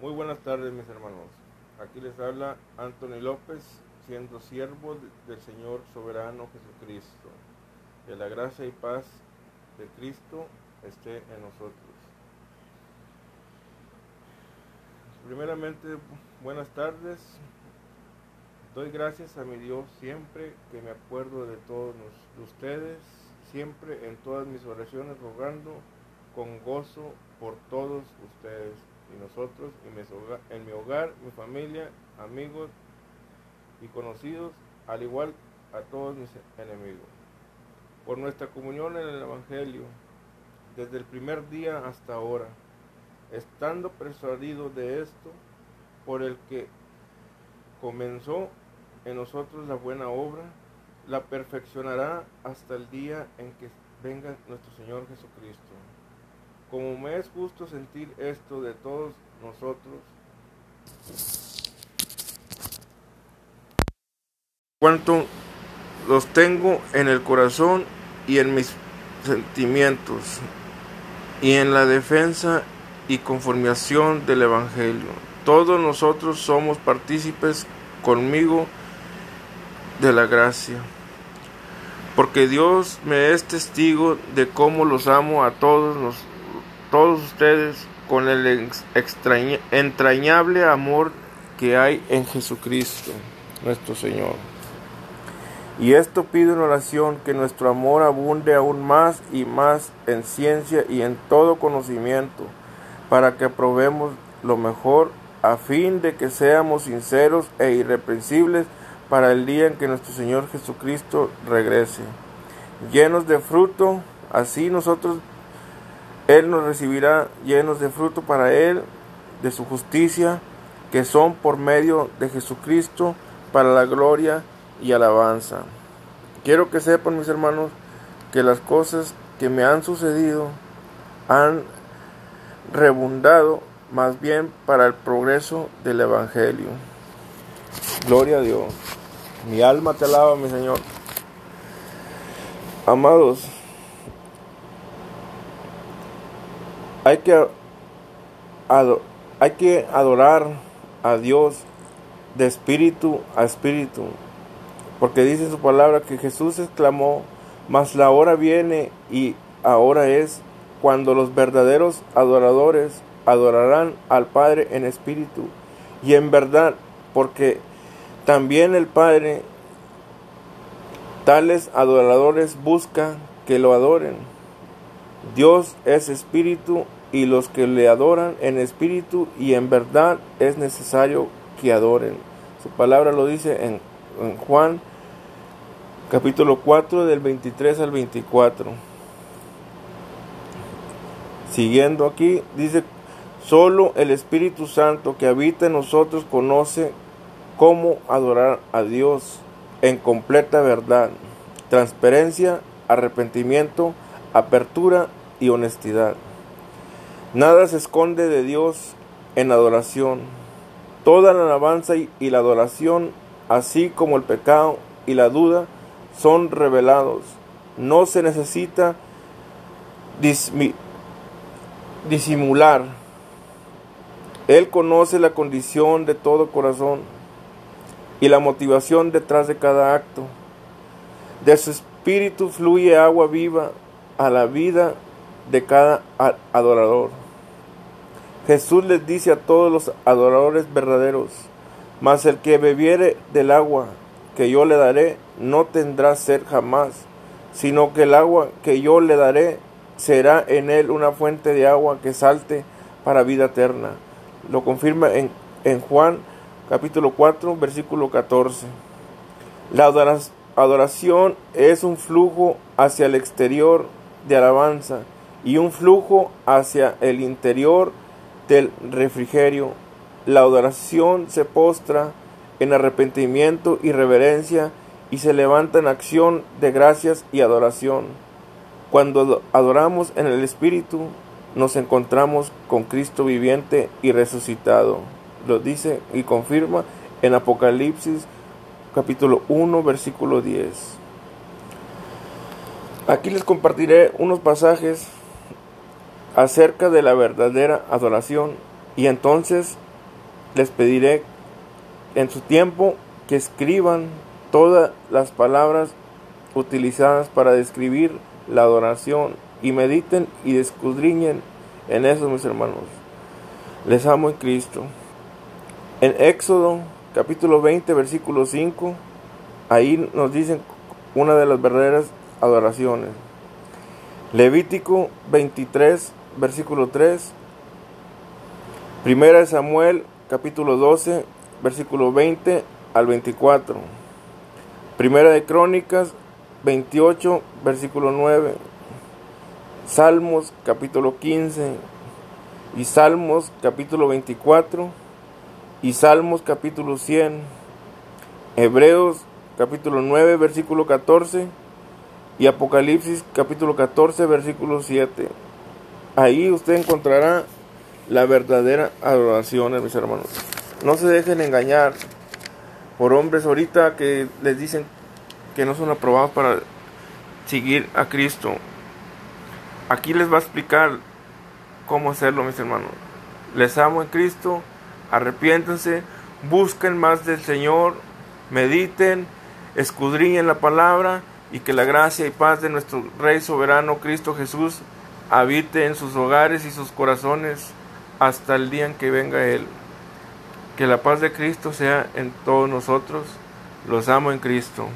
Muy buenas tardes mis hermanos. Aquí les habla Anthony López, siendo siervo del Señor soberano Jesucristo. Que la gracia y paz de Cristo esté en nosotros. Primeramente, buenas tardes. Doy gracias a mi Dios siempre que me acuerdo de todos ustedes, siempre en todas mis oraciones rogando con gozo por todos ustedes y nosotros, en mi hogar, mi familia, amigos y conocidos, al igual a todos mis enemigos. Por nuestra comunión en el Evangelio, desde el primer día hasta ahora, estando persuadido de esto, por el que comenzó en nosotros la buena obra, la perfeccionará hasta el día en que venga nuestro Señor Jesucristo. Como me es justo sentir esto de todos nosotros, cuanto los tengo en el corazón y en mis sentimientos, y en la defensa y conformación del Evangelio. Todos nosotros somos partícipes conmigo de la gracia. Porque Dios me es testigo de cómo los amo a todos, los, todos ustedes con el entrañable amor que hay en Jesucristo, nuestro Señor. Y esto pido en oración que nuestro amor abunde aún más y más en ciencia y en todo conocimiento, para que aprobemos lo mejor, a fin de que seamos sinceros e irreprensibles para el día en que nuestro Señor Jesucristo regrese. Llenos de fruto, así nosotros, Él nos recibirá llenos de fruto para Él, de su justicia, que son por medio de Jesucristo, para la gloria y alabanza. Quiero que sepan, mis hermanos, que las cosas que me han sucedido han rebundado más bien para el progreso del Evangelio. Gloria a Dios. Mi alma te alaba, mi Señor. Amados, hay que, adorar a Dios de espíritu a espíritu, porque dice su palabra que Jesús exclamó, mas la hora viene y ahora es cuando los verdaderos adoradores adorarán al Padre en espíritu y en verdad, porque también el Padre, tales adoradores busca que lo adoren. Dios es espíritu y los que le adoran en espíritu y en verdad es necesario que adoren. Su palabra lo dice en, Juan capítulo 4 del 23 al 24. Siguiendo aquí, dice, solo el Espíritu Santo que habita en nosotros conoce cómo adorar a Dios en completa verdad, transparencia, arrepentimiento, apertura y honestidad. Nada se esconde de Dios en adoración. Toda la alabanza y la adoración, así como el pecado y la duda, son revelados. No se necesita disimular. Él conoce la condición de todo corazón y la motivación detrás de cada acto. De su espíritu fluye agua viva a la vida de cada adorador. Jesús les dice a todos los adoradores verdaderos, mas el que bebiere del agua que yo le daré no tendrá sed jamás, sino que el agua que yo le daré será en él una fuente de agua que salte para vida eterna. Lo confirma en, en Juan capítulo 4, versículo 14. La adoración es un flujo hacia el exterior de alabanza y un flujo hacia el interior del refrigerio. La adoración se postra en arrepentimiento y reverencia y se levanta en acción de gracias y adoración. Cuando adoramos en el Espíritu, nos encontramos con Cristo viviente y resucitado lo dice y confirma en Apocalipsis capítulo 1 versículo 10. Aquí les compartiré unos pasajes acerca de la verdadera adoración y entonces les pediré en su tiempo que escriban todas las palabras utilizadas para describir la adoración y mediten y escudriñen en eso, mis hermanos. Les amo en Cristo. En Éxodo capítulo 20, versículo 5, ahí nos dicen una de las verdaderas adoraciones. Levítico 23, versículo 3. Primera de Samuel capítulo 12, versículo 20 al 24. Primera de Crónicas 28, versículo 9. Salmos capítulo 15 y Salmos capítulo 24 y Salmos capítulo 100. Hebreos capítulo 9 versículo 14 y Apocalipsis capítulo 14 versículo 7. Ahí usted encontrará la verdadera adoración, mis hermanos. No se dejen engañar por hombres ahorita que les dicen que no son aprobados para seguir a Cristo. Aquí les va a explicar cómo hacerlo, mis hermanos. Les amo en Cristo, arrepiéntense, busquen más del Señor, mediten, escudriñen la palabra y que la gracia y paz de nuestro Rey soberano Cristo Jesús habite en sus hogares y sus corazones hasta el día en que venga Él. Que la paz de Cristo sea en todos nosotros. Los amo en Cristo.